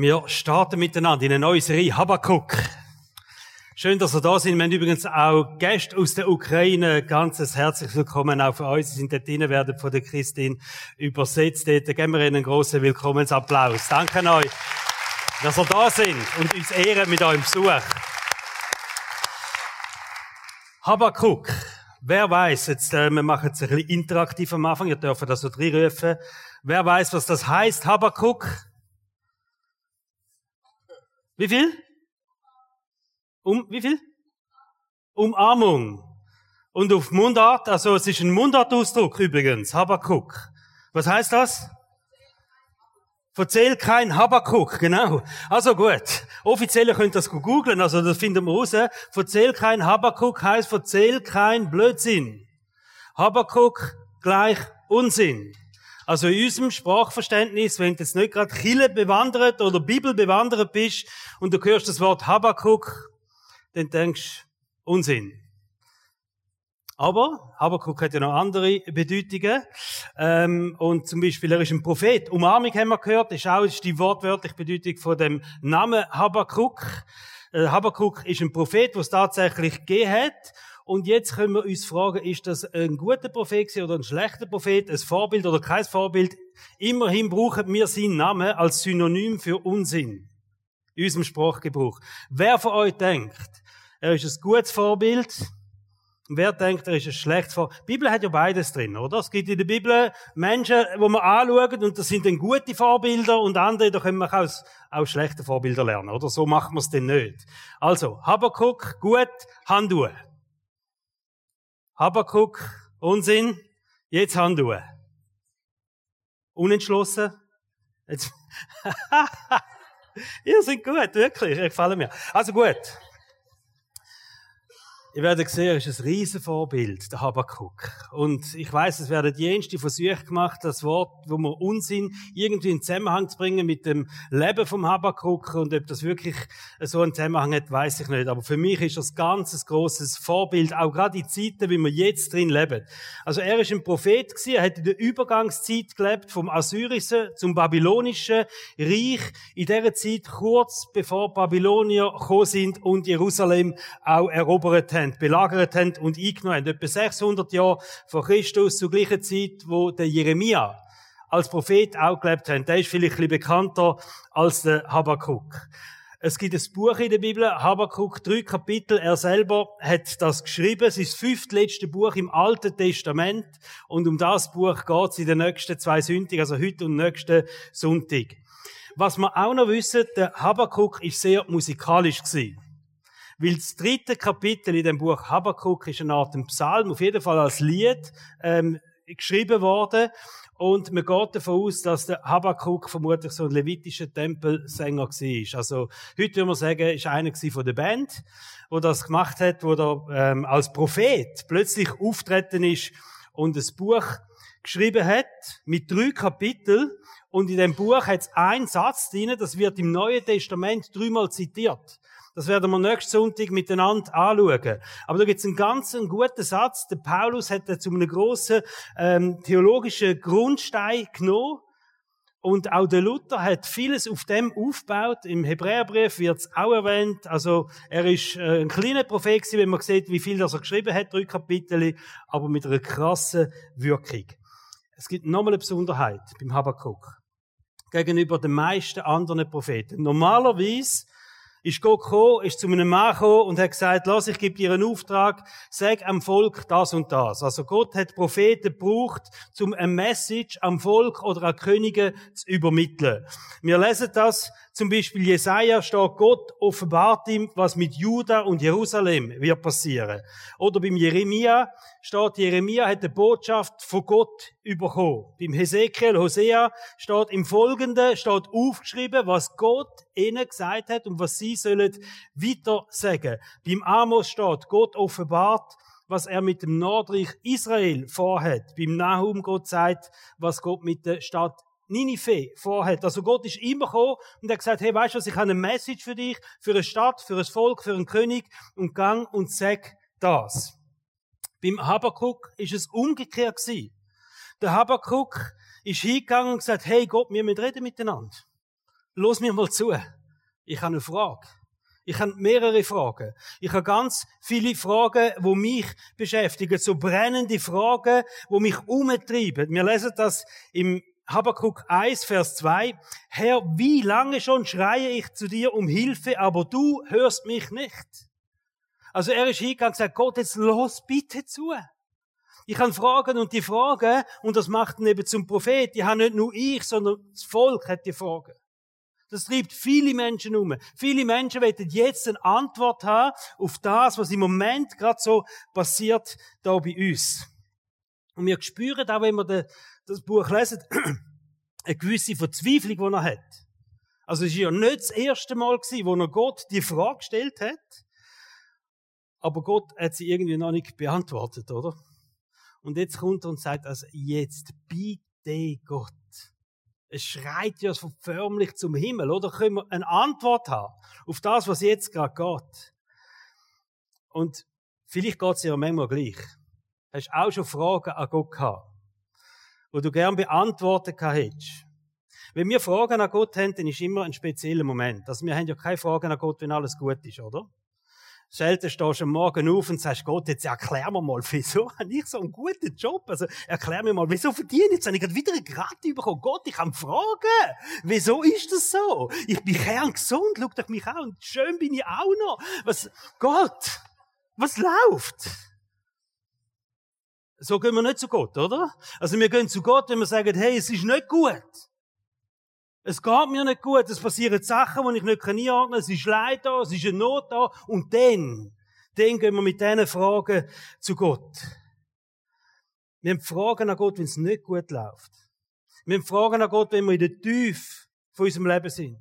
Wir starten miteinander in eine neue Serie Habakuk. Schön, dass ihr da sind. Wir haben übrigens auch Gäste aus der Ukraine. Ganz herzlich willkommen auch für uns. Sie sind dort drinnen, werden von der Christine übersetzt. Dort geben wir Ihnen einen grossen Willkommensapplaus. Danke euch, dass ihr da sind und uns ehren mit eurem Besuch. Habakuk. Wer weiß, jetzt, äh, wir machen es ein bisschen interaktiv am Anfang, ihr dürft das so reinrufen. Wer weiß, was das heißt, Habakuk? Wie viel? Um, wie viel? Umarmung. Und auf Mundart, also es ist ein Mundartausdruck übrigens, Habakuk. Was heißt das? Verzähl kein Habakuk, genau. Also gut. Offiziell könnt ihr das googlen, also das finden wir raus. Verzähl kein Habakuk heißt verzähl kein Blödsinn. Habakuk gleich Unsinn. Also in unserem Sprachverständnis, wenn du jetzt nicht gerade Chile bewandert oder Bibel bewandert bist und du hörst das Wort Habakuk, dann denkst du Unsinn. Aber Habakuk hat ja noch andere Bedeutungen. Ähm, und zum Beispiel, er ist ein Prophet. Umarmung haben wir gehört, ist auch ist die wortwörtliche Bedeutung von dem Namen Habakuk. Äh, Habakuk ist ein Prophet, was tatsächlich gegeben hat. Und jetzt können wir uns fragen, ist das ein guter Prophet oder ein schlechter Prophet, ein Vorbild oder kein Vorbild? Immerhin brauchen wir seinen Namen als Synonym für Unsinn. In unserem Sprachgebrauch. Wer von euch denkt, er ist ein gutes Vorbild? Wer denkt, er ist ein schlechtes Vorbild? Die Bibel hat ja beides drin, oder? Es gibt in der Bibel Menschen, wo man anschauen und das sind dann gute Vorbilder und andere, da können wir auch, auch schlechte Vorbilder lernen, oder? So machen wir es denn nicht. Also, Habakuk, gut, Handschuhe. Habakuk, Unsinn, jetzt Handschuhe. Unentschlossen? Jetzt. Ihr seid gut, wirklich, ihr gefallen mir. Also gut. Ihr werdet sehen, er ist ein Riesenvorbild, der Habakuk. Und ich weiß, es werden jenste Versuche gemacht, das Wort, wo wir Unsinn irgendwie in Zusammenhang zu bringen mit dem Leben vom Habakuk. Und ob das wirklich so einen Zusammenhang hat, weiß ich nicht. Aber für mich ist das ganz ein grosses Vorbild, auch gerade in Zeiten, wie wir jetzt drin leben. Also er ist ein Prophet gewesen, er hat in der Übergangszeit gelebt, vom Assyrischen zum Babylonischen Reich. In dieser Zeit, kurz bevor Babylonier gekommen sind und Jerusalem auch erobert haben, belagert haben und eingenommen haben. Etwa 600 Jahre vor Christus, zur gleichen Zeit, wo der Jeremia als Prophet auch gelebt hat. Der ist vielleicht ein bisschen bekannter als der Habakkuk. Es gibt ein Buch in der Bibel, Habakkuk, drei Kapitel. Er selber hat das geschrieben. Es ist das fünftletzte Buch im Alten Testament. Und um das Buch geht es in den nächsten zwei Sündigen, also heute und nächsten Sonntag. Was wir auch noch wissen, der Habakkuk ist sehr musikalisch gewesen. Weil das dritte Kapitel in dem Buch Habakkuk ist eine Art Psalm, auf jeden Fall als Lied, ähm, geschrieben worden. Und man geht davon aus, dass der Habakkuk vermutlich so ein levitischer Tempelsänger war. Also, heute würde man sagen, ist einer von der Band, wo das gemacht hat, wo er ähm, als Prophet plötzlich auftreten ist und ein Buch geschrieben hat mit drei Kapiteln. Und in dem Buch hat es einen Satz drin, das wird im Neuen Testament dreimal zitiert. Das werden wir nächsten Sonntag miteinander anschauen. Aber da gibt es einen ganz einen guten Satz. Der Paulus hat zu einem grossen ähm, theologischen Grundstein genommen. Und auch der Luther hat vieles auf dem aufgebaut. Im Hebräerbrief wird es auch erwähnt. Also er ist äh, ein kleiner Prophet gewesen, wenn man sieht, wie viel das er geschrieben hat, drei Kapitel, aber mit einer krassen Wirkung. Es gibt nochmal eine Besonderheit beim Habakkuk gegenüber den meisten anderen Propheten. Normalerweise ist Gott gekommen, ist zu einem Mann gekommen und hat gesagt, lass, ich gebe dir einen Auftrag, sag am Volk das und das. Also Gott hat Propheten gebraucht, um ein Message am Volk oder an Könige zu übermitteln. Wir lesen das zum Beispiel Jesaja steht, Gott offenbart ihm, was mit Juda und Jerusalem wird passieren. Oder beim Jeremia steht, Jeremia hat eine Botschaft von Gott bekommen. Beim Hesekiel, Hosea steht im Folgenden, steht aufgeschrieben, was Gott ihnen gesagt hat und was sie sollen weiter sagen. Beim Amos steht, Gott offenbart, was er mit dem Nordreich Israel vorhat. Beim Nahum Gott sagt, was Gott mit der Stadt Ninive vorhat. Also Gott ist immer gekommen und hat gesagt, hey, weißt du was, ich habe eine Message für dich, für eine Stadt, für ein Volk, für einen König und gang und sag das. Beim Habakkuk ist es umgekehrt gewesen. Der Habakkuk ist hingegangen und gesagt, hey Gott, wir müssen reden miteinander. los mir mal zu. Ich habe eine Frage. Ich habe mehrere Fragen. Ich habe ganz viele Fragen, wo mich beschäftigen, so brennende Fragen, wo mich umtreiben. Wir lesen das im Habakkuk 1, Vers 2. Herr, wie lange schon schreie ich zu dir um Hilfe, aber du hörst mich nicht. Also er ist hingegangen und gesagt, Gott, jetzt los bitte zu. Ich kann Fragen und die Fragen, und das macht ihn eben zum Prophet, die haben nicht nur ich, sondern das Volk hat die Fragen. Das treibt viele Menschen um. Viele Menschen wollen jetzt eine Antwort haben auf das, was im Moment gerade so passiert da bei uns. Und wir spüren auch, wenn wir das Buch lesen, eine gewisse Verzweiflung, die er hat. Also es war ja nicht das erste Mal, wo er Gott die Frage gestellt hat, aber Gott hat sie irgendwie noch nicht beantwortet, oder? Und jetzt kommt er und sagt, also jetzt bitte Gott, es schreit ja förmlich zum Himmel, oder? Können wir eine Antwort haben auf das, was jetzt gerade geht? Und vielleicht geht es dir manchmal gleich. Hast du auch schon Fragen an Gott gehabt, wo du gern beantwortet hättest? Wenn wir Fragen an Gott haben, dann ist immer ein spezieller Moment. Also wir haben ja keine Fragen an Gott, wenn alles gut ist, oder? Selten stehst du am Morgen auf und sagst, Gott, jetzt erklär mir mal, wieso habe ich so einen guten Job? Also, erklär mir mal, wieso verdiene ich jetzt? Habe ich gerade wieder eine Gratis bekommen? Gott, ich kann fragen. Wieso ist das so? Ich bin kerngesund, schau doch mich an. Und schön bin ich auch noch. Was, Gott, was läuft? So gehen wir nicht zu Gott, oder? Also, wir gehen zu Gott, wenn wir sagen, hey, es ist nicht gut. Es geht mir nicht gut, es passieren Sachen, die ich nicht einordnen kann, es ist Leid da, es ist eine Not da, und dann, dann gehen wir mit diesen Fragen zu Gott. Wir haben Fragen an Gott, wenn es nicht gut läuft. Wir haben Fragen an Gott, wenn wir in der Tiefe von unserem Leben sind.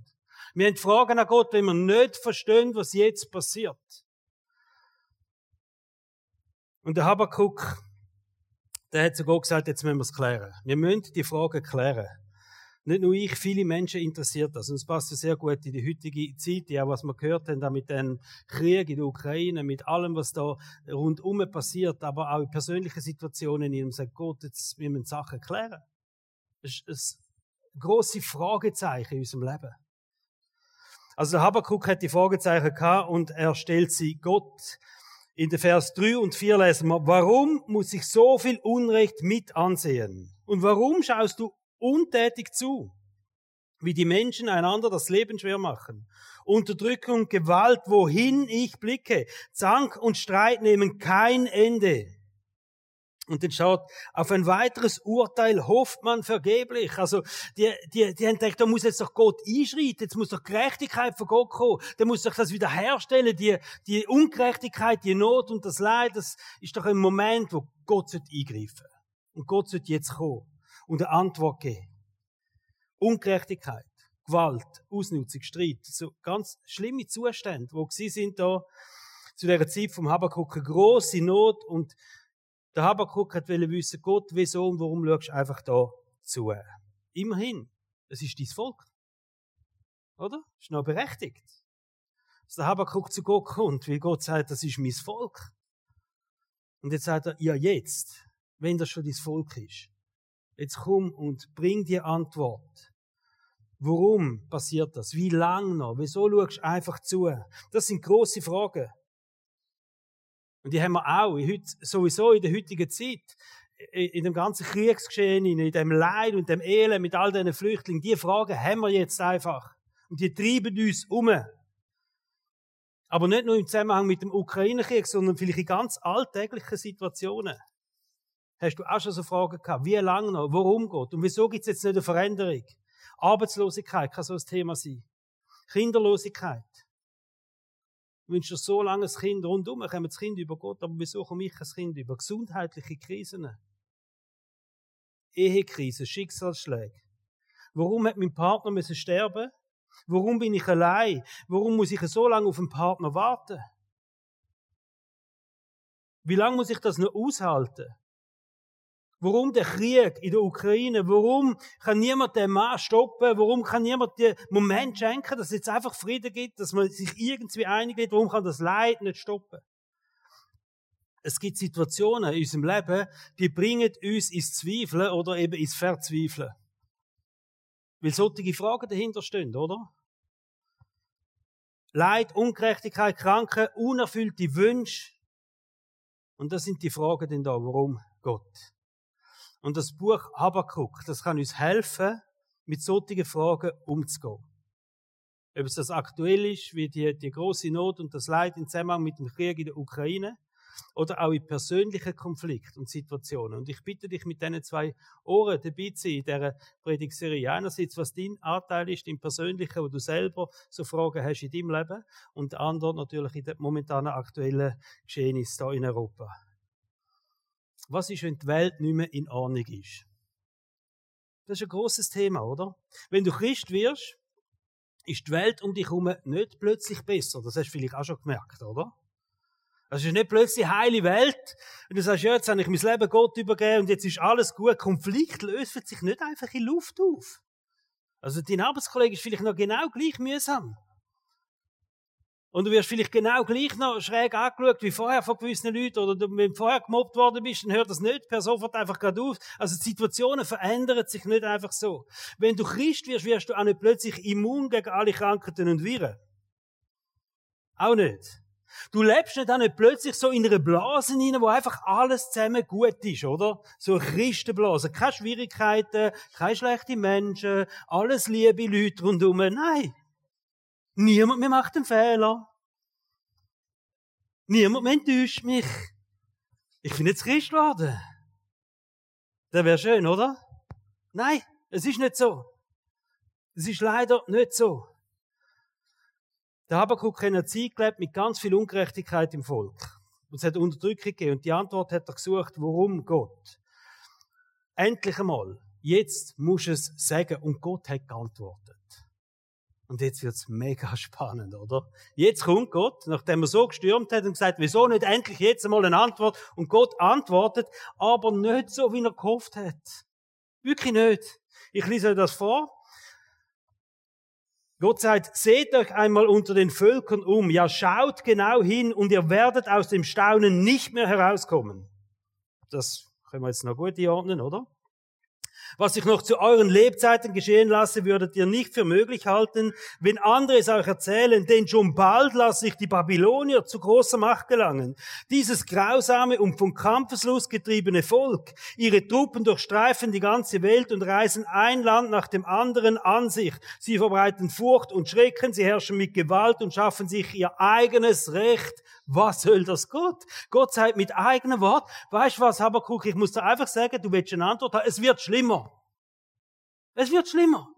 Wir haben Fragen an Gott, wenn wir nicht verstehen, was jetzt passiert. Und der Habakkuk, der hat Gott gesagt, jetzt müssen wir es klären. Wir müssen die Fragen klären. Nicht nur ich, viele Menschen interessiert das. Und es passt sehr gut in die heutige Zeit, ja, was wir gehört haben, mit dem Krieg in der Ukraine, mit allem, was da rundum passiert, aber auch in persönlichen Situationen, in man sagt, Gott, jetzt müssen wir Sachen klären. Das ist ein grosses Fragezeichen in unserem Leben. Also der Habakkuk hat die Fragezeichen gehabt und er stellt sie Gott. In den Vers 3 und 4 lesen wir, warum muss ich so viel Unrecht mit ansehen? Und warum schaust du untätig zu, wie die Menschen einander das Leben schwer machen. Unterdrückung, Gewalt, wohin ich blicke. Zank und Streit nehmen kein Ende. Und dann schaut, auf ein weiteres Urteil hofft man vergeblich. Also, die, die, die haben gedacht, da muss jetzt doch Gott einschreiten, jetzt muss doch Gerechtigkeit von Gott kommen, der muss doch das wieder herstellen, die, die Ungerechtigkeit, die Not und das Leid, das ist doch ein Moment, wo Gott eingreifen sollte. Und Gott sollte jetzt kommen und eine Antwort geben. Ungerechtigkeit, Gewalt, Ausnutzung, Streit, so ganz schlimme Zustände, wo sie sind da zu der Zeit vom Habakkuk grosse Not und der Habakkuk hat wissen, Gott, wieso und warum schaust du einfach da zu? Immerhin, es ist dein Volk. Oder? Ist noch berechtigt. Dass der Habakkuk zu Gott kommt, weil Gott sagt, das ist mein Volk. Und jetzt sagt er, ja jetzt, wenn das schon dein Volk ist, Jetzt komm und bring die Antwort. Warum passiert das? Wie lange noch? Wieso schaust du einfach zu? Das sind große Fragen. Und die haben wir auch sowieso in der heutigen Zeit. In dem ganzen Kriegsgeschehen, in dem Leid und dem Elend mit all diesen Flüchtlingen. Die Fragen haben wir jetzt einfach. Und die treiben uns um. Aber nicht nur im Zusammenhang mit dem Ukraine-Krieg, sondern vielleicht in ganz alltäglichen Situationen. Hast du auch schon so Fragen gehabt? Wie lange noch? Worum geht? Und wieso gibt es jetzt nicht eine Veränderung? Arbeitslosigkeit kann so ein Thema sein. Kinderlosigkeit. Du wünschst dir so lange ein Kind rundum, kommen das Kind über Gott, aber wieso komme ich ein Kind über? Gesundheitliche Krisen. Ehekrise, Schicksalsschläge. Warum hat mein Partner müssen sterben? Warum bin ich allein? Warum muss ich so lange auf einen Partner warten? Wie lange muss ich das noch aushalten? Warum der Krieg in der Ukraine? Warum kann niemand den Mann stoppen? Warum kann niemand den Moment schenken, dass es jetzt einfach Frieden gibt, dass man sich irgendwie einig wird? Warum kann das Leid nicht stoppen? Es gibt Situationen in unserem Leben, die bringen uns ins Zweifeln oder eben ins Verzweifeln. Weil solche Fragen dahinter stehen, oder? Leid, Ungerechtigkeit, Kranke, unerfüllte Wünsche. Und das sind die Fragen denn da, warum Gott? Und das Buch Habakkuk, das kann uns helfen, mit solchen Fragen umzugehen. Ob es das aktuell ist, wie die, die große Not und das Leid im Zusammenhang mit dem Krieg in der Ukraine, oder auch in persönlichen Konflikten und Situationen. Und ich bitte dich mit diesen zwei Ohren dabei zu sein in dieser Predigserie. Einerseits, was dein Anteil ist im Persönlichen, wo du selber so Fragen hast in deinem Leben und der andere natürlich in den momentanen aktuellen Geschehnissen hier in Europa. Was ist, wenn die Welt nicht mehr in Ordnung ist? Das ist ein großes Thema, oder? Wenn du Christ wirst, ist die Welt um dich herum nicht plötzlich besser. Das hast du vielleicht auch schon gemerkt, oder? Das ist nicht plötzlich heile Welt. Und du sagst, ja, jetzt habe ich mein Leben Gott übergeben und jetzt ist alles gut. Konflikt löst sich nicht einfach in Luft auf. Also dein Arbeitskollege ist vielleicht noch genau gleich mühsam. Und du wirst vielleicht genau gleich noch schräg angeschaut wie vorher von gewissen Leuten. Oder du, wenn du vorher gemobbt worden bist, dann hört das nicht per sofort einfach gerade auf. Also die Situationen verändern sich nicht einfach so. Wenn du Christ wirst, wirst du auch nicht plötzlich immun gegen alle Krankheiten und Viren. Auch nicht. Du lebst nicht auch nicht plötzlich so in einer Blase hinein, wo einfach alles zusammen gut ist, oder? So eine Christenblase. Keine Schwierigkeiten, keine schlechten Menschen, alles liebe Leute rundherum. Nein. Niemand mehr macht einen Fehler. Niemand mehr enttäuscht mich. Ich bin jetzt Christ geworden. Das wäre schön, oder? Nein, es ist nicht so. Es ist leider nicht so. Der Habakkuk hat in einer Zeit gelebt mit ganz viel Ungerechtigkeit im Volk. Und es hat Unterdrückung gegeben. Und die Antwort hat er gesucht, warum Gott? Endlich einmal. Jetzt muss es sagen. Und Gott hat geantwortet. Und jetzt wird's mega spannend, oder? Jetzt kommt Gott, nachdem er so gestürmt hat und gesagt, wieso nicht endlich jetzt einmal eine Antwort? Und Gott antwortet, aber nicht so, wie er gehofft hat. Wirklich nicht. Ich lese euch das vor. Gott sagt, seht euch einmal unter den Völkern um, ja schaut genau hin und ihr werdet aus dem Staunen nicht mehr herauskommen. Das können wir jetzt noch gut einordnen, oder? Was ich noch zu euren Lebzeiten geschehen lasse, würdet ihr nicht für möglich halten, wenn andere es euch erzählen, denn schon bald lasse ich die Babylonier zu großer Macht gelangen. Dieses grausame und vom Kampfeslust getriebene Volk. Ihre Truppen durchstreifen die ganze Welt und reißen ein Land nach dem anderen an sich. Sie verbreiten Furcht und Schrecken, sie herrschen mit Gewalt und schaffen sich ihr eigenes Recht. Was soll das Gott? Gott sagt mit eigenem Wort, weißt was, Habakuk, ich muss dir einfach sagen, du willst eine Antwort haben, es wird schlimmer. Es wird schlimmer.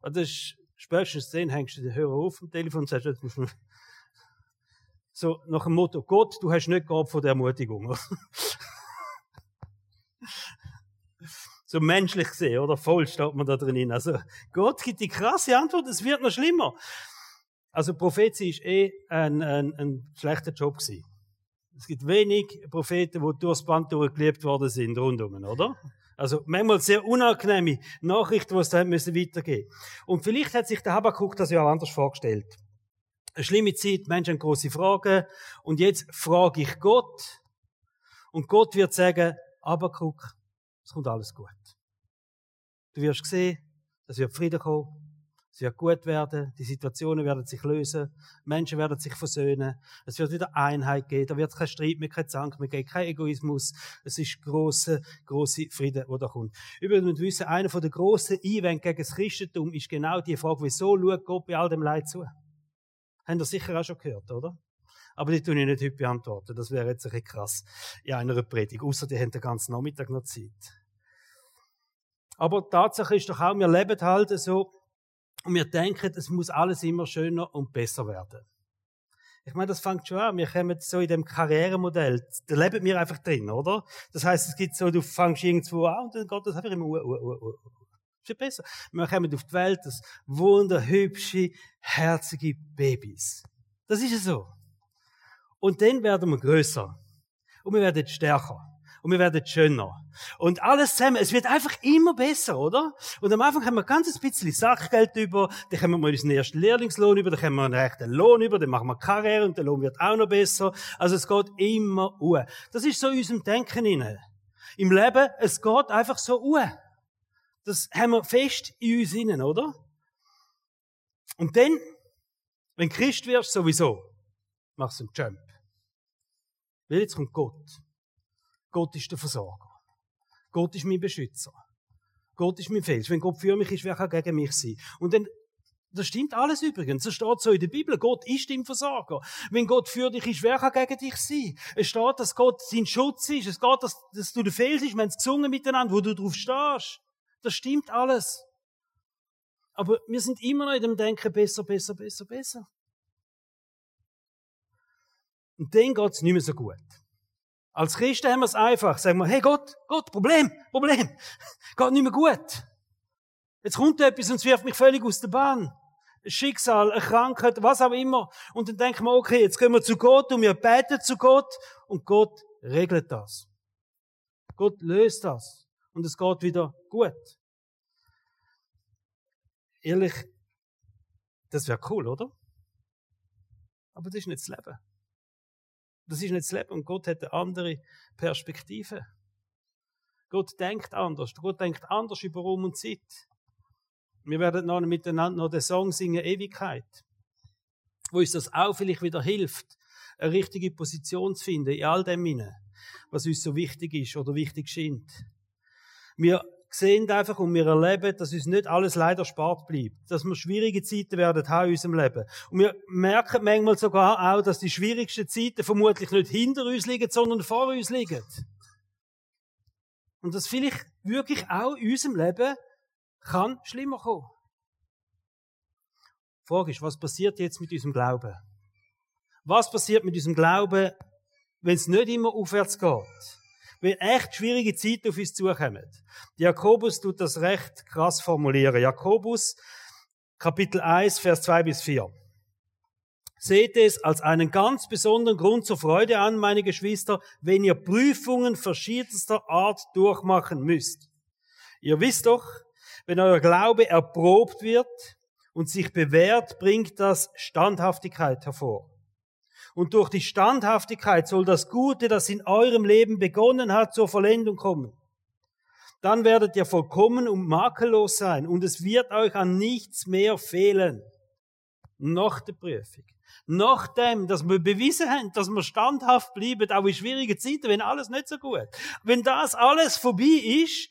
Und das ist, spätestens dann hängst du den Hörer auf am Telefon und sagst, so nach dem Motto, Gott, du hast nicht gehabt von der Ermutigung. so menschlich gesehen, oder? Voll steht man da drin. Also, Gott gibt die krasse Antwort, es wird noch schlimmer. Also Prophetie ist eh ein, ein, ein schlechter Job gewesen. Es gibt wenig Propheten, die durchs Band durchgelebt worden sind, rundum, oder? Also manchmal sehr unangenehme Nachrichten, die es da müssen weitergehen Und vielleicht hat sich der Habakkuk das ja auch anders vorgestellt. Eine schlimme Zeit, Menschen haben große Fragen. Und jetzt frage ich Gott. Und Gott wird sagen, Habakkuk, es kommt alles gut. Du wirst sehen, es wird Frieden kommen, es wird gut werden, die Situationen werden sich lösen, Menschen werden sich versöhnen, es wird wieder Einheit geben, da wird kein Streit mehr, kein Zank mehr geben, kein Egoismus. Es ist große, große Frieden, der da kommt. Übrigens, wir wissen, einer der grossen Einwände gegen das Christentum ist genau die Frage, wieso schaut Gott bei all dem Leid zu? Haben ihr sicher auch schon gehört, oder? Aber die tun ich nicht heute beantworten. Das wäre jetzt ein bisschen krass in einer Predigt. Außer die haben den ganzen Nachmittag noch Zeit. Aber Tatsache ist doch auch, wir leben halt so, und wir denken, es muss alles immer schöner und besser werden. Ich meine, das fängt schon an. Wir kommen so in dem Karrieremodell. Da leben wir einfach drin, oder? Das heißt, es gibt so, du fängst irgendwo an und dann geht das einfach immer, uh, uh, uh, uh. Ist ja besser. Wir kommen auf die Welt, das wunderhübsche, herzige Babys. Das ist ja so. Und dann werden wir größer. Und wir werden stärker und wir werden schöner. Und alles zusammen, es wird einfach immer besser, oder? Und am Anfang haben wir ein bisschen Sackgeld über, dann haben wir mal unseren ersten Lehrlingslohn über, dann haben wir einen rechten Lohn über, dann machen wir Karriere und der Lohn wird auch noch besser. Also es geht immer uhr. Das ist so in unserem Denken inne. Im Leben, es geht einfach so uhr. Das haben wir fest in uns innen, oder? Und dann, wenn Christ wirst, sowieso, machst du einen Jump. Weil jetzt kommt Gott. Gott ist der Versorger. Gott ist mein Beschützer. Gott ist mein Fels. Wenn Gott für mich ist, wer kann gegen mich sein? Und dann, das stimmt alles übrigens. Es steht so in der Bibel. Gott ist dein Versorger. Wenn Gott für dich ist, wer kann gegen dich sein? Es steht, dass Gott sein Schutz ist. Es geht, dass, dass du der Fels bist. Wir haben es gesungen miteinander, wo du drauf stehst. Das stimmt alles. Aber wir sind immer noch in dem Denken, besser, besser, besser, besser. Und dann geht es nicht mehr so gut. Als Christen haben wir es einfach. Sagen wir, hey Gott, Gott, Problem, Problem. Geht nicht mehr gut. Jetzt kommt etwas und es wirft mich völlig aus der Bahn. Ein Schicksal, eine Krankheit, was auch immer. Und dann denken wir, okay, jetzt gehen wir zu Gott und wir beten zu Gott und Gott regelt das. Gott löst das. Und es geht wieder gut. Ehrlich, das wäre cool, oder? Aber das ist nicht das Leben. Das ist nicht das Leben und Gott hat eine andere Perspektive. Gott denkt anders. Gott denkt anders über Raum und Zeit. Wir werden noch miteinander noch den Song singen Ewigkeit, wo uns das auch vielleicht wieder hilft, eine richtige Position zu finden in all dem was uns so wichtig ist oder wichtig scheint. Wir sehen einfach und wir erleben, dass uns nicht alles leider spart bleibt. Dass wir schwierige Zeiten werden haben in unserem Leben. Und wir merken manchmal sogar auch, dass die schwierigsten Zeiten vermutlich nicht hinter uns liegen, sondern vor uns liegen. Und dass vielleicht wirklich auch in unserem Leben kann schlimmer kommen. Die Frage ist, was passiert jetzt mit unserem Glauben? Was passiert mit unserem Glauben, wenn es nicht immer aufwärts geht? Wenn echt schwierige Zeiten auf uns zukommen. Jakobus tut das recht krass formulieren. Jakobus, Kapitel 1, Vers 2 bis 4. Seht es als einen ganz besonderen Grund zur Freude an, meine Geschwister, wenn ihr Prüfungen verschiedenster Art durchmachen müsst. Ihr wisst doch, wenn euer Glaube erprobt wird und sich bewährt, bringt das Standhaftigkeit hervor. Und durch die Standhaftigkeit soll das Gute, das in eurem Leben begonnen hat, zur Vollendung kommen. Dann werdet ihr vollkommen und makellos sein und es wird euch an nichts mehr fehlen. Nach der Prüfung. Nach dem, dass wir bewiesen haben, dass wir standhaft bleiben, auch in schwierigen Zeiten, wenn alles nicht so gut. Wenn das alles vorbei ist,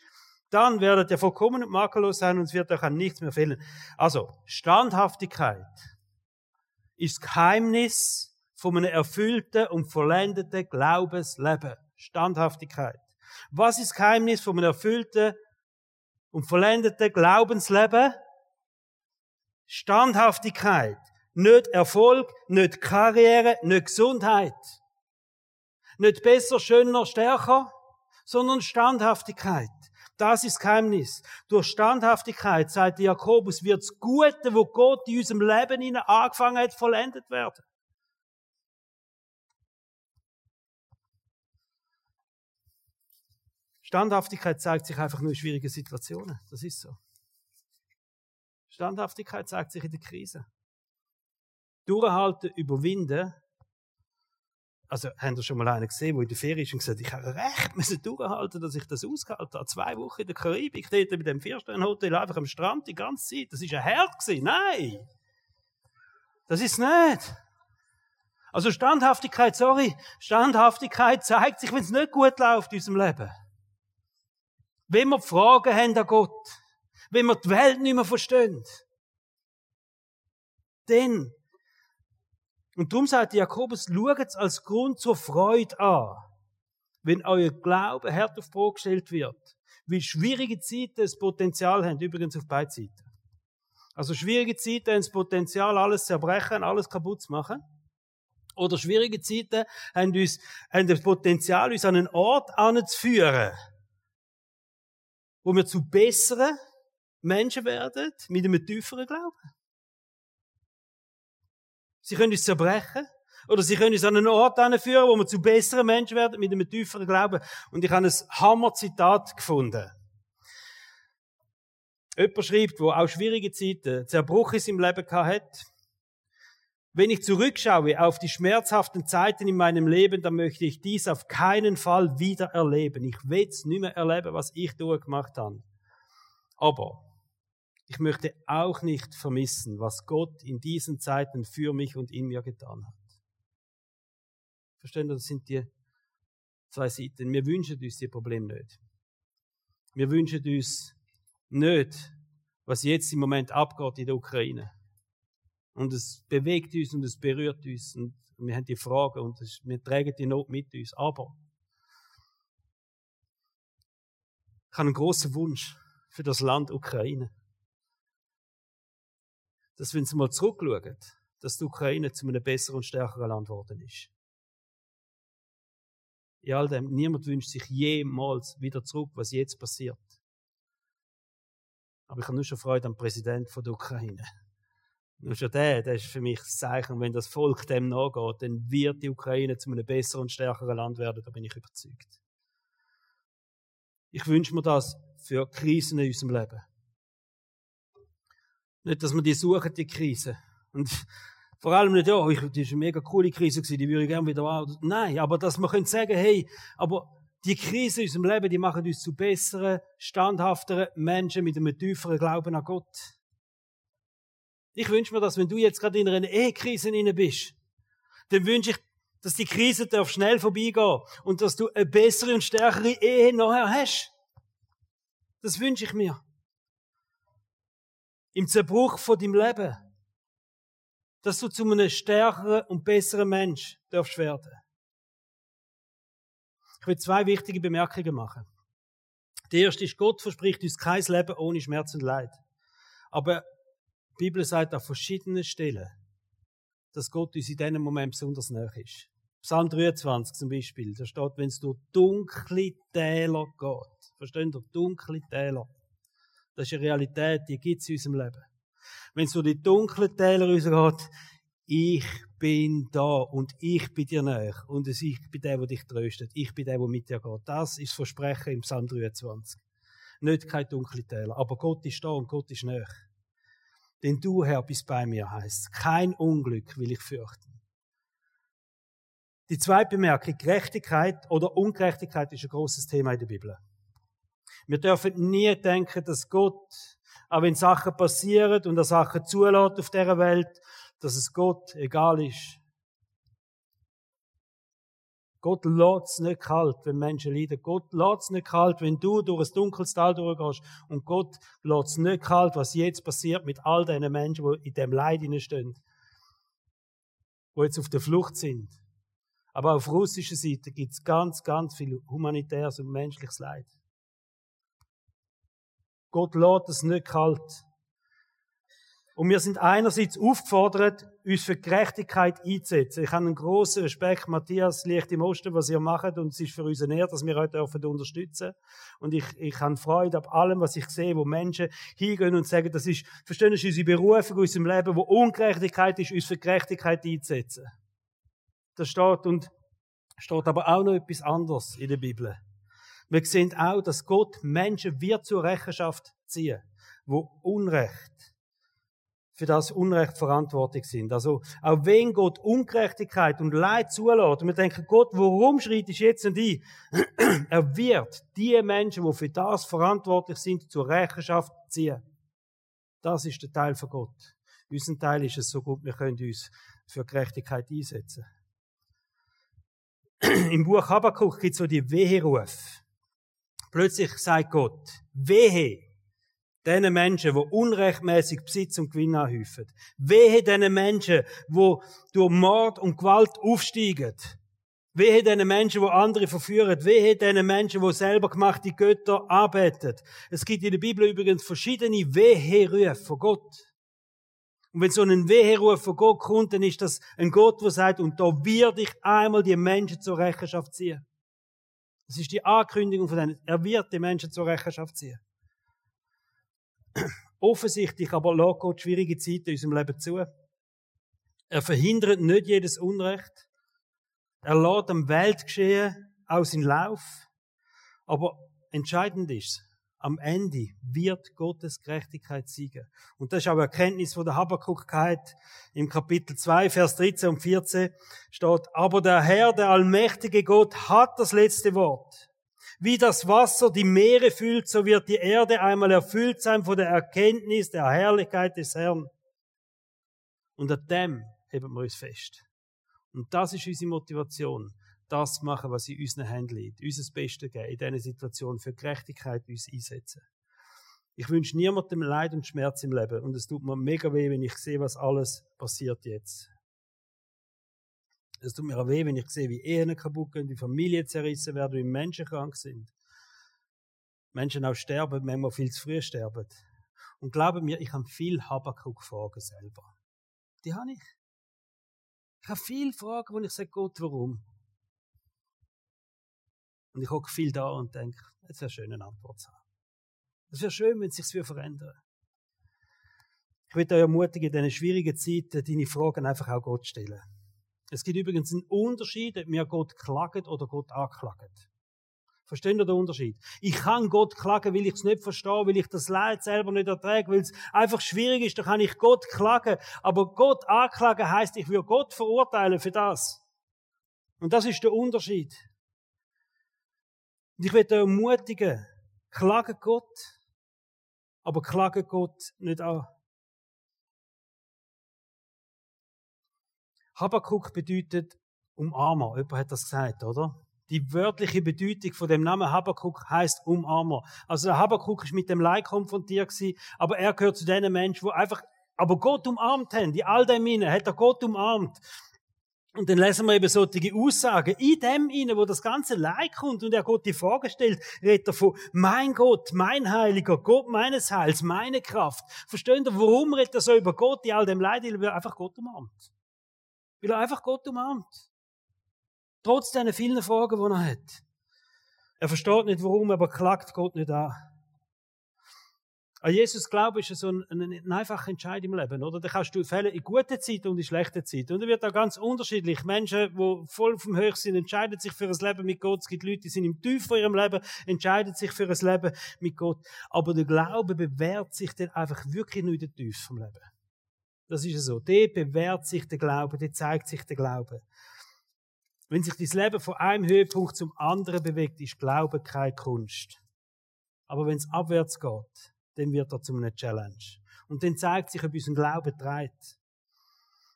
dann werdet ihr vollkommen und makellos sein und es wird euch an nichts mehr fehlen. Also, Standhaftigkeit ist Geheimnis von einem erfüllten und vollendeten Glaubensleben. Standhaftigkeit. Was ist das Geheimnis von einem erfüllten und vollendeten Glaubensleben? Standhaftigkeit. Nicht Erfolg, nicht Karriere, nicht Gesundheit. Nicht besser, schöner, stärker, sondern Standhaftigkeit. Das ist das Geheimnis. Durch Standhaftigkeit, sagt Jakobus, wird das Gute, wo Gott in unserem Leben angefangen hat, vollendet werden. Standhaftigkeit zeigt sich einfach nur in schwierigen Situationen. Das ist so. Standhaftigkeit zeigt sich in der Krise. Durchhalten, überwinden. Also, haben ihr schon mal einen gesehen, der in der Ferie ist und gesagt, ich habe recht müssen durchhalten, dass ich das ausgehalten habe. Zwei Wochen in der Karibik, dort mit dem Viersternhotel, einfach am Strand die ganze Zeit. Das ist ein Herd gewesen. Nein! Das ist nicht. Also Standhaftigkeit, sorry, Standhaftigkeit zeigt sich, wenn es nicht gut läuft in unserem Leben. Wenn wir Fragen haben an Gott, wenn wir die Welt nicht mehr verstehen, dann, und darum sagt Jakobus, schaut es als Grund zur Freude an, wenn euer Glaube hart auf Probe gestellt wird, wie schwierige Zeiten das Potenzial haben, übrigens auf beiden Seiten. Also schwierige Zeiten haben das Potenzial, alles zerbrechen, alles kaputt zu machen. Oder schwierige Zeiten haben, uns, haben das Potenzial, uns an einen Ort anzuführen, wo wir zu besseren Menschen werden, mit einem tieferen Glauben. Sie können uns zerbrechen. Oder sie können uns an einen Ort führen, wo wir zu besseren Menschen werden, mit einem tieferen Glauben. Und ich habe ein Hammer-Zitat gefunden. Jemand schreibt, wo auch schwierige Zeiten, Zerbruch in seinem Leben gehabt hat, wenn ich zurückschaue auf die schmerzhaften Zeiten in meinem Leben, dann möchte ich dies auf keinen Fall wieder erleben. Ich will es nicht mehr erleben, was ich durchgemacht habe. Aber ich möchte auch nicht vermissen, was Gott in diesen Zeiten für mich und in mir getan hat. Verstehen Sie, das sind die zwei Seiten. Wir wünschen uns die Probleme nicht. Wir wünschen uns nicht, was jetzt im Moment abgeht in der Ukraine. Und es bewegt uns und es berührt uns und wir haben die Fragen und wir tragen die Not mit uns. Aber ich habe einen großen Wunsch für das Land Ukraine. Dass, wenn Sie mal zurückschauen, dass die Ukraine zu einem besseren und stärkeren Land geworden ist. In all dem, niemand wünscht sich jemals wieder zurück, was jetzt passiert. Aber ich habe nur schon Freude am Präsidenten der Ukraine. Nur schon der, der ist für mich das Zeichen, wenn das Volk dem nachgeht, dann wird die Ukraine zu einem besseren und stärkeren Land werden, da bin ich überzeugt. Ich wünsche mir das für Krisen in unserem Leben. Nicht, dass wir die suchen, die Krise. Und vor allem nicht, ja, ich, das war eine mega coole Krise, die würde ich gerne wieder haben. Nein, aber dass wir können sagen, hey, aber die Krise in unserem Leben, die machen uns zu besseren, standhafteren Menschen mit einem tieferen Glauben an Gott. Ich wünsche mir, dass wenn du jetzt gerade in einer Ehekrise inne bist, dann wünsche ich, dass die Krise darf schnell vorbeigehen und dass du eine bessere und stärkere Ehe nachher hast. Das wünsche ich mir. Im Zerbruch von deinem Leben. Dass du zu einem stärkeren und besseren Mensch darfst werden. Ich will zwei wichtige Bemerkungen machen. Die erste ist, Gott verspricht uns kein Leben ohne Schmerz und Leid. Aber die Bibel sagt an verschiedenen Stellen, dass Gott uns in diesem Moment besonders nahe ist. Psalm 23 zum Beispiel, da steht, wenn es durch dunkle Täler geht. Verstehen ihr? Dunkle Täler. Das ist eine Realität, die gibt es in unserem Leben. Wenn es durch die dunklen Täler rausgeht, ich bin da und ich bin dir nahe. Und ich bin der, der dich tröstet. Ich bin der, der mit dir geht. Das ist das Versprechen im Psalm 23. Nicht kein dunkle Täler. Aber Gott ist da und Gott ist nahe. Denn du, Herr, bist bei mir, heißt. Kein Unglück will ich fürchten. Die zweite Bemerkung, Gerechtigkeit oder Ungerechtigkeit ist ein großes Thema in der Bibel. Wir dürfen nie denken, dass Gott, auch wenn Sachen passieren und er Sachen zulässt auf dieser Welt, dass es Gott egal ist. Gott lässt es nicht kalt, wenn Menschen leiden. Gott lässt es nicht kalt, wenn du durch ein dunkles Tal durchgehst. Und Gott lässt es nicht kalt, was jetzt passiert mit all diesen Menschen, die in dem Leid stehen. Die jetzt auf der Flucht sind. Aber auf russischer Seite gibt es ganz, ganz viel humanitäres und menschliches Leid. Gott lässt es nicht kalt. Und wir sind einerseits aufgefordert, uns für Gerechtigkeit einzusetzen. Ich habe einen großen Respekt, Matthias, Licht im Osten, was ihr macht, und es ist für uns eine Ehre, dass wir euch dürfen unterstützen. Und ich, ich habe Freude ab allem, was ich sehe, wo Menschen hingehen und sagen, das ist, verstehen Sie, unsere Berufung in unserem Leben, wo Ungerechtigkeit ist, uns für Gerechtigkeit einzusetzen. Das steht, und steht aber auch noch etwas anderes in der Bibel. Wir sehen auch, dass Gott Menschen wird zur Rechenschaft ziehen, wo Unrecht für das Unrecht verantwortlich sind. Also, auch wenn Gott Ungerechtigkeit und Leid zulässt, und wir denken, Gott, warum schreitest du jetzt und ein? er wird die Menschen, die für das verantwortlich sind, zur Rechenschaft ziehen. Das ist der Teil von Gott. Unser Teil ist es so gut, wir können uns für Gerechtigkeit einsetzen. Im Buch Habakkuk gibt es so die Weheruf. Plötzlich sagt Gott, Wehe, diesen Menschen, die unrechtmäßig Besitz und Gewinn anhäufen. Wehe diesen Menschen, die durch Mord und Gewalt aufsteigen. Wehe diesen Menschen, die andere verführen. Wehe diesen Menschen, die selber gemachte Götter arbeiten. Es gibt in der Bibel übrigens verschiedene Weherufe von Gott. Und wenn so ein Weheruf von Gott kommt, dann ist das ein Gott, der sagt, und da wird ich einmal die Menschen zur Rechenschaft ziehen. Das ist die Ankündigung von denen. Er wird die Menschen zur Rechenschaft ziehen. Offensichtlich aber lässt Gott schwierige Zeiten in unserem Leben zu. Er verhindert nicht jedes Unrecht. Er lässt am Weltgeschehen aus in Lauf. Aber entscheidend ist, am Ende wird Gottes Gerechtigkeit siegen. Und das ist auch Erkenntnis von der Habakkukkeit. Im Kapitel 2, Vers 13 und 14 steht, aber der Herr, der allmächtige Gott, hat das letzte Wort. Wie das Wasser die Meere füllt, so wird die Erde einmal erfüllt sein von der Erkenntnis der Herrlichkeit des Herrn. Und an dem heben wir uns fest. Und das ist unsere Motivation. Das machen, was in unseren Händen liegt. Unser Bestes geben, in dieser Situation für Gerechtigkeit uns einsetzen. Ich wünsche niemandem Leid und Schmerz im Leben. Und es tut mir mega weh, wenn ich sehe, was alles passiert jetzt. Es tut mir auch weh, wenn ich sehe, wie Ehen kaputt gehen, wie Familien zerrissen werden, wie Menschen krank sind. Menschen auch sterben, manchmal viel zu früh sterben. Und glaube mir, ich habe viel Habakuk-Fragen selber. Die habe ich. Ich habe viele Fragen, wo ich sage, Gott, warum? Und ich hocke viel da und denke, es wäre schön, eine Antwort zu haben. Es wäre schön, wenn es sich verändern Ich würde euch ermutigen, in diesen schwierigen Zeiten deine Fragen einfach auch Gott stellen. Es gibt übrigens einen Unterschied, ob mir Gott klagt oder Gott anklagt. Verstehen ihr den Unterschied? Ich kann Gott klagen, weil ich es nicht verstehe, weil ich das Leid selber nicht erträge, weil es einfach schwierig ist, dann kann ich Gott klagen. Aber Gott anklagen heißt, ich will Gott verurteilen für das. Und das ist der Unterschied. Und ich will ermutigen, klage Gott, aber klage Gott nicht an. Habakuk bedeutet Umarmer. Jemand hat das gesagt, oder? Die wörtliche Bedeutung von dem Namen Habakuk heißt Umarmer. Also der Habakuk ist mit dem Leid konfrontiert gewesen, aber er gehört zu den Menschen, wo einfach, aber Gott umarmt haben. Die all dem inne hat er Gott umarmt. Und dann lesen wir eben solche Aussagen. In dem inne, wo das ganze Leid kommt und er Gott die Frage stellt, redet er von, mein Gott, mein Heiliger, Gott meines Heils, meine Kraft. Verstehen ihr, warum redet er so über Gott, die all dem Leid, weil er einfach Gott umarmt? Weil er einfach Gott umarmt. Trotz diesen vielen Fragen, die er hat. Er versteht nicht warum, aber klagt Gott nicht an. An Jesus glauben ist so eine, eine einfache Entscheidung im Leben, oder? Da kannst du fällen in guten Zeiten und in schlechten Zeiten. Und da wird auch ganz unterschiedlich. Menschen, die voll vom Höch sind, entscheiden sich für ein Leben mit Gott. Es gibt Leute, die sind im Tief von ihrem Leben, entscheiden sich für ein Leben mit Gott. Aber der Glaube bewährt sich dann einfach wirklich nur in der Tiefe vom Leben. Das ist so. Dort bewährt sich der Glaube, dort zeigt sich der Glaube. Wenn sich das Leben von einem Höhepunkt zum anderen bewegt, ist Glaube keine Kunst. Aber wenn es abwärts geht, dann wird er zu einer Challenge. Und dann zeigt sich, ob unser Glaube treibt.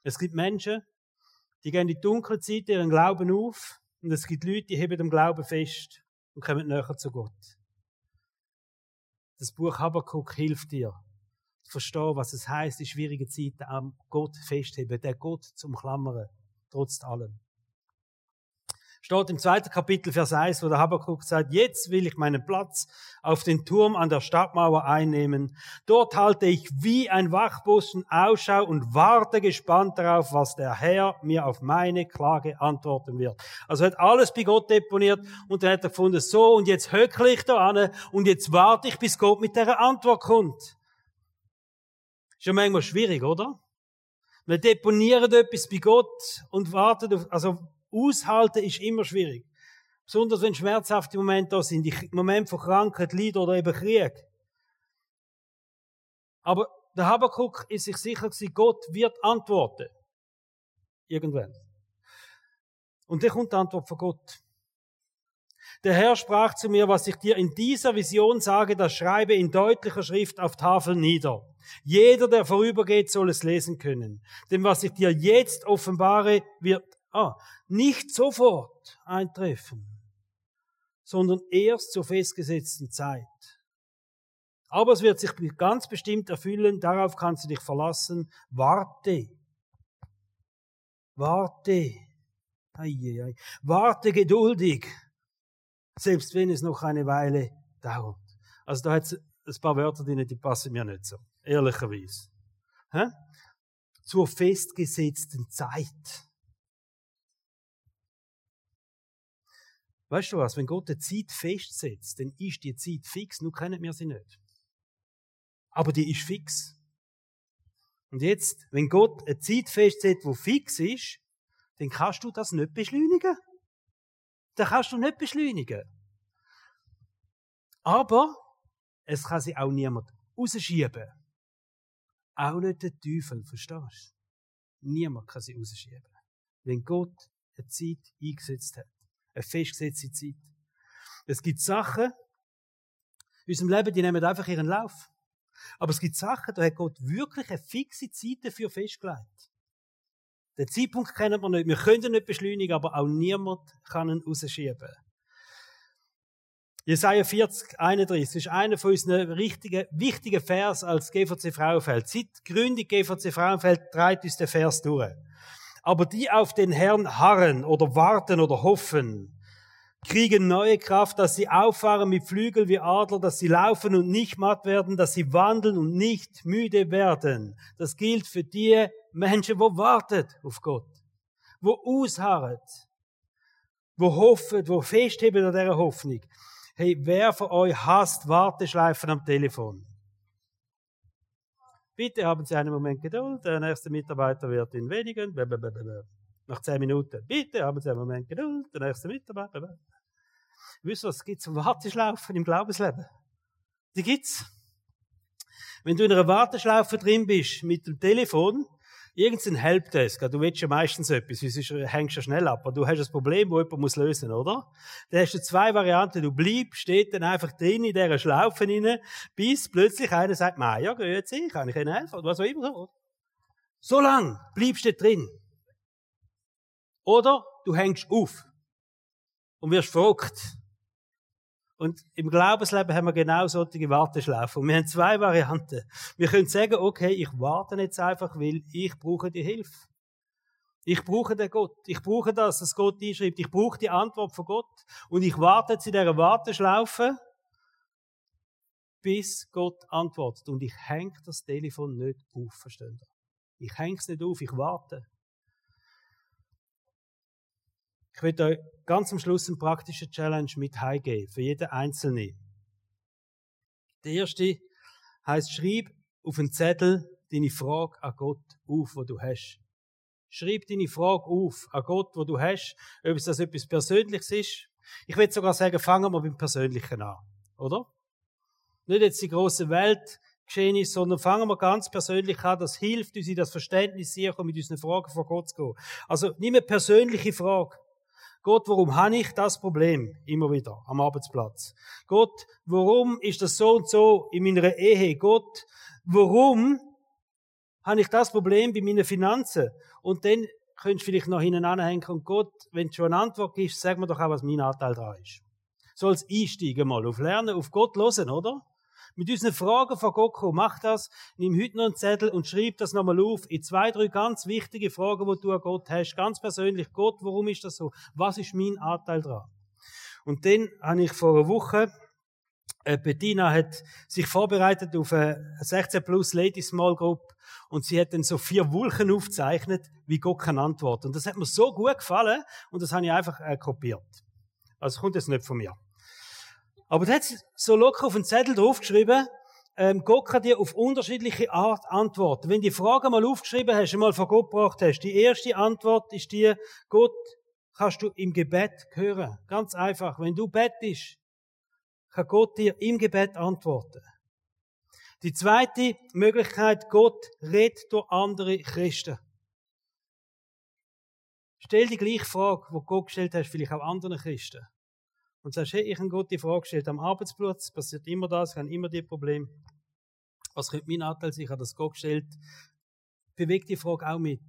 Es gibt Menschen, die gehen in die dunkle Zeit ihren Glauben auf, und es gibt Leute, die heben dem Glauben fest und kommen näher zu Gott. Das Buch Habakkuk hilft dir, verstehen, was es heißt, in schwierigen Zeiten am Gott festheben, der Gott zum Klammern, trotz allem. Steht im zweiten Kapitel, Vers 1, wo der Habakkuk sagt, jetzt will ich meinen Platz auf den Turm an der Stadtmauer einnehmen. Dort halte ich wie ein Wachposten Ausschau und warte gespannt darauf, was der Herr mir auf meine Klage antworten wird. Also er hat alles bei Gott deponiert und dann hat er gefunden, so und jetzt höckle ich da an und jetzt warte ich, bis Gott mit der Antwort kommt. Ist ja manchmal schwierig, oder? Wir deponieren etwas bei Gott und warten auf, also aushalten ist immer schwierig. Besonders wenn schmerzhafte Momente da sind, die Momente von Krankheit, Leid oder eben Krieg. Aber der Habakkuk ist sich sicher gewesen, Gott wird antworten. Irgendwann. Und dann kommt die Antwort von Gott. Der Herr sprach zu mir, was ich dir in dieser Vision sage, das schreibe in deutlicher Schrift auf Tafeln nieder. Jeder, der vorübergeht, soll es lesen können. Denn was ich dir jetzt offenbare, wird ah, nicht sofort eintreffen, sondern erst zur festgesetzten Zeit. Aber es wird sich ganz bestimmt erfüllen, darauf kannst du dich verlassen. Warte. Warte. Ei, ei, ei. Warte geduldig selbst wenn es noch eine Weile dauert. Also da hat es ein paar Wörter drin, die passen mir nicht so, ehrlicherweise. Hä? Zur festgesetzten Zeit. Weißt du was, wenn Gott eine Zeit festsetzt, dann ist die Zeit fix, nur kennen wir sie nicht. Aber die ist fix. Und jetzt, wenn Gott eine Zeit festsetzt, wo fix ist, dann kannst du das nicht beschleunigen. Dann kannst du nicht beschleunigen. Aber es kann sich auch niemand rausschieben. Auch nicht der Teufel, verstehst du? Niemand kann sie rausschieben. Wenn Gott eine Zeit eingesetzt hat. Eine festgesetzte Zeit. Es gibt Sachen in unserem Leben, die nehmen einfach ihren Lauf. Aber es gibt Sachen, da hat Gott wirklich eine fixe Zeit dafür festgelegt. Den Zeitpunkt kennen wir nicht. Wir können ihn nicht beschleunigen, aber auch niemand kann ihn rausschieben. Jesaja 40, 31 ist einer von unseren richtigen, wichtigen Vers als GVC Frauenfeld. Seit Gründung GVC Frauenfeld treibt uns der Vers durch. Aber die auf den Herrn harren oder warten oder hoffen, kriegen neue Kraft, dass sie auffahren mit Flügel wie Adler, dass sie laufen und nicht matt werden, dass sie wandeln und nicht müde werden. Das gilt für die Menschen, wo wartet auf Gott, wo ausharret, wo hoffen, wo festheben an dieser Hoffnung. Hey, wer von euch hasst Warteschleifen am Telefon? Bitte haben Sie einen Moment Geduld. Der nächste Mitarbeiter wird in wenigen. Nach zehn Minuten. Bitte haben Sie einen Moment Geduld. Der nächste Mitarbeiter. Wisst ihr, was gibt es Warteschlaufen im Glaubensleben? Die gibt's. Wenn du in einer Warteschlaufe drin bist mit dem Telefon, irgendein Helpdesk, du willst ja meistens etwas, sonst hängst du schnell ab, aber du hast ein Problem, das jemand muss lösen, oder? Dann hast du zwei Varianten, du bleibst, steht dann einfach drin in dieser Schlaufe rein, bis plötzlich einer sagt, ja, grüezi, kann ich Ihnen helfen, oder was auch immer. So lang bleibst du drin. Oder du hängst auf und wirst verrückt. Und im Glaubensleben haben wir genau solche Warteschlaufen. Und wir haben zwei Varianten. Wir können sagen, okay, ich warte jetzt einfach, weil ich brauche die Hilfe. Ich brauche den Gott. Ich brauche das, dass Gott einschreibt. Ich brauche die Antwort von Gott. Und ich warte jetzt in dieser Warteschlaufe, bis Gott antwortet. Und ich hänge das Telefon nicht auf, verstehen Sie? Ich hänge es nicht auf, ich warte. Ich will euch ganz am Schluss eine praktische Challenge mit heimgeben, für jeden Einzelnen. Der erste heißt, schreib auf einen Zettel deine Frage an Gott auf, wo du hast. Schreib deine Frage auf an Gott, wo du hast, ob es das etwas Persönliches ist. Ich will sogar sagen, fangen wir beim Persönlichen an, oder? Nicht jetzt die große Welt geschehen ist, sondern fangen wir ganz persönlich an. Das hilft uns in das Verständnis sicher, mit unseren Fragen vor Gott zu gehen. Also, nimm eine persönliche Frage. Gott, warum habe ich das Problem immer wieder am Arbeitsplatz? Gott, warum ist das so und so in meiner Ehe? Gott, warum habe ich das Problem bei meinen Finanzen? Und dann könntest du vielleicht noch hinten anhängen und Gott, wenn du schon eine Antwort gibst, sag mir doch auch, was mein Anteil da ist. So als Einsteigen mal auf Lernen, auf Gott hören, oder? Mit unseren Fragen von Gott. Mach das, nimm heute noch einen Zettel und schreib das nochmal auf in zwei, drei ganz wichtige Fragen, die du an Gott hast. Ganz persönlich, Gott, warum ist das so? Was ist mein Anteil dran? Und dann habe ich vor einer Woche äh, Bettina hat sich vorbereitet auf eine 16 plus Ladies Small Group und sie hat dann so vier Wolken aufgezeichnet, wie Gott kann antworten. Und das hat mir so gut gefallen und das habe ich einfach äh, kopiert. Also kommt jetzt nicht von mir. Aber da hat so locker auf den Zettel draufgeschrieben, ähm, Gott kann dir auf unterschiedliche Art antworten. Wenn die Frage mal aufgeschrieben hast, mal von Gott gebracht hast, die erste Antwort ist dir, Gott kannst du im Gebet hören. Ganz einfach. Wenn du bettest, kann Gott dir im Gebet antworten. Die zweite Möglichkeit, Gott redet durch andere Christen. Stell die gleiche Frage, die Gott gestellt hast, vielleicht auch anderen Christen und sagst, hey, ich habe Gott die Frage gestellt, am Arbeitsplatz passiert immer das, ich habe immer die Probleme. Was könnte mein Anteil sein? Ich habe das Gott gestellt. Bewegt die Frage auch mit.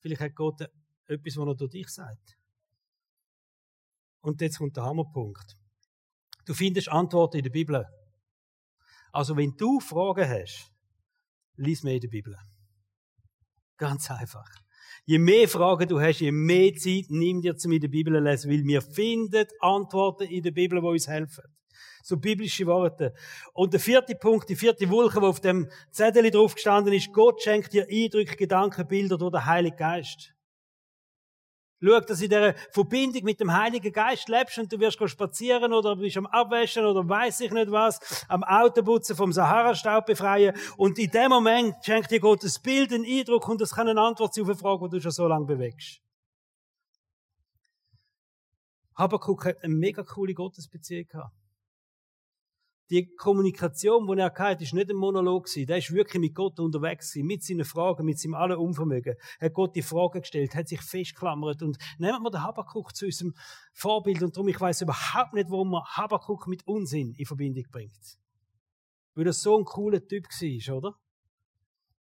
Vielleicht hat Gott etwas, was er durch dich sagt. Und jetzt kommt der Hammerpunkt. Du findest Antworten in der Bibel. Also wenn du Fragen hast, lies mehr in der Bibel. Ganz einfach. Je mehr Fragen du hast, je mehr Zeit nimm dir zum in der Bibel lesen, weil wir finden Antworten in der Bibel, die uns helfen. So biblische Worte. Und der vierte Punkt, die vierte Wolke, die auf dem Zettel drauf gestanden ist, Gott schenkt dir Eindrücke, Gedanken, Bilder durch den Heiligen Geist. Schau, dass du in dieser Verbindung mit dem Heiligen Geist lebst und du wirst spazieren oder bist am Abwäschen oder weiß ich nicht was, am Autoputzen vom Sahara-Staub befreien und in dem Moment schenkt dir Gott ein Bild, einen Eindruck und das kann eine Antwort auf eine Frage, die du schon so lange bewegst. Habakkuk hat eine mega coole Gottesbeziehung gehabt. Die Kommunikation, die er hatte, ist nicht ein Monolog gewesen. Der ist wirklich mit Gott unterwegs gewesen, mit seinen Fragen, mit seinem allen Unvermögen. Er hat Gott die Fragen gestellt, hat sich festgeklammert und nehmen wir den Habakkuk zu unserem Vorbild und darum, ich weiß überhaupt nicht, warum man Habakkuk mit Unsinn in Verbindung bringt. Weil er so ein cooler Typ war, oder?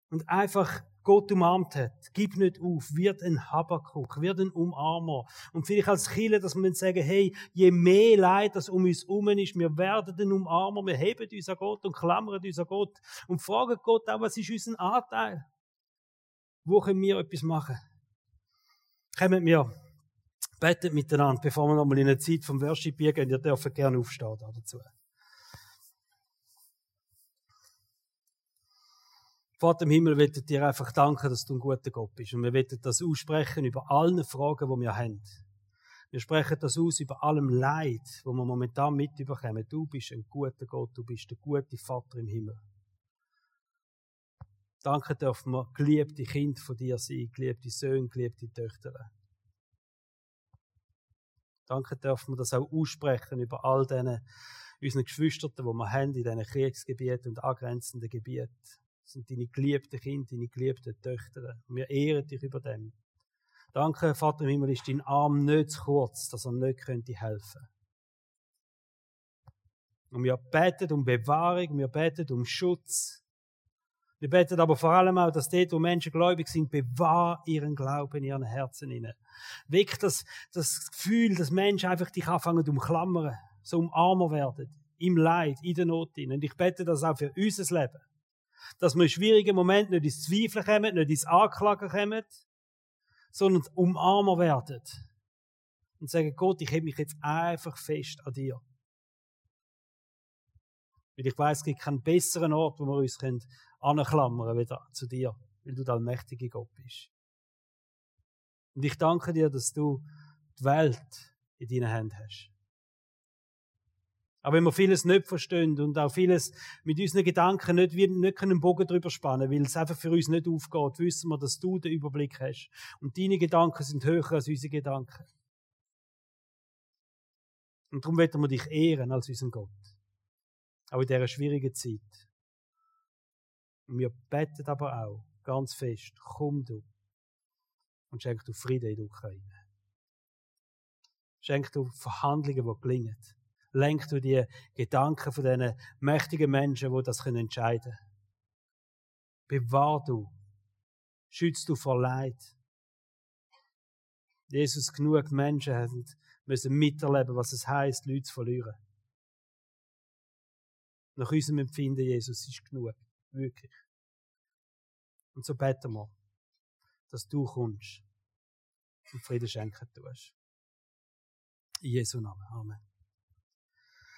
Und einfach Gott umarmt hat. Gib nicht auf, wird ein Habakuk, wird ein Umarmer. Und vielleicht als Chile, dass wir sagen, hey, je mehr Leid, das um uns herum ist, wir werden ein Umarmer, wir heben uns an Gott und klammern uns an Gott und fragen Gott auch, was ist unser Anteil? Wo können wir etwas machen? Kommen wir, beten miteinander, bevor wir nochmal in eine Zeit vom Worship gehen. Ihr dürft gerne aufstehen dazu. Vater im Himmel, wir dir einfach danken, dass du ein guter Gott bist. Und wir wollen das aussprechen über allen Fragen, die wir haben. Wir sprechen das aus über allem Leid, wo wir momentan mitbekommen. Du bist ein guter Gott, du bist der gute Vater im Himmel. Danke dürfen wir geliebte Kind von dir sein, geliebte Söhne, geliebte Töchter. Danke dürfen wir das auch aussprechen über all diesen unseren Geschwistern, die wir haben in diesen Kriegsgebieten und angrenzenden Gebieten. Sind deine geliebten Kinder, deine geliebten Töchter. Und wir ehren dich über dem. Danke, Vater im Himmel, ist dein Arm nicht zu kurz, dass er nicht könnte helfen. Und wir beten um Bewahrung, wir beten um Schutz. Wir beten aber vor allem auch, dass dort, wo Menschen gläubig sind, bewahr ihren Glauben in ihren Herzen inne. Weck das, das Gefühl, dass Menschen einfach dich anfangen umklammern, so umarmer werden, im Leid, in der Not. Und ich bete das auch für unser Leben dass wir in schwierigen Momenten nicht ins Zweifeln kommen, nicht ins Anklagen kommen, sondern umarmer werden. Und sagen, Gott, ich heb mich jetzt einfach fest an dir. Weil ich weiß, es gibt keinen besseren Ort, wo wir uns anklammern können, wieder zu dir, weil du der allmächtige Gott bist. Und ich danke dir, dass du die Welt in deinen Händen hast. Aber wenn wir vieles nicht verstehen und auch vieles mit unseren Gedanken nicht, wir nicht können Bogen drüber spannen, weil es einfach für uns nicht aufgeht, wissen wir, dass du den Überblick hast. Und deine Gedanken sind höher als unsere Gedanken. Und darum werden wir dich ehren als unseren Gott. Auch in dieser schwierigen Zeit. Und wir beten aber auch ganz fest, komm du und schenk du Frieden in der Ukraine. Schenk du Verhandlungen, die gelingen lenkt du die Gedanken von diesen mächtigen Menschen, die das entscheiden können. Bewahr du. Schützt du vor Leid. Jesus, genug Menschen haben, müssen miterleben, was es heißt, Leute zu verlieren. Nach unserem Empfinden, Jesus, ist genug. Wirklich. Und so beten wir, dass du kommst und Frieden schenken tust. In Jesu Namen. Amen.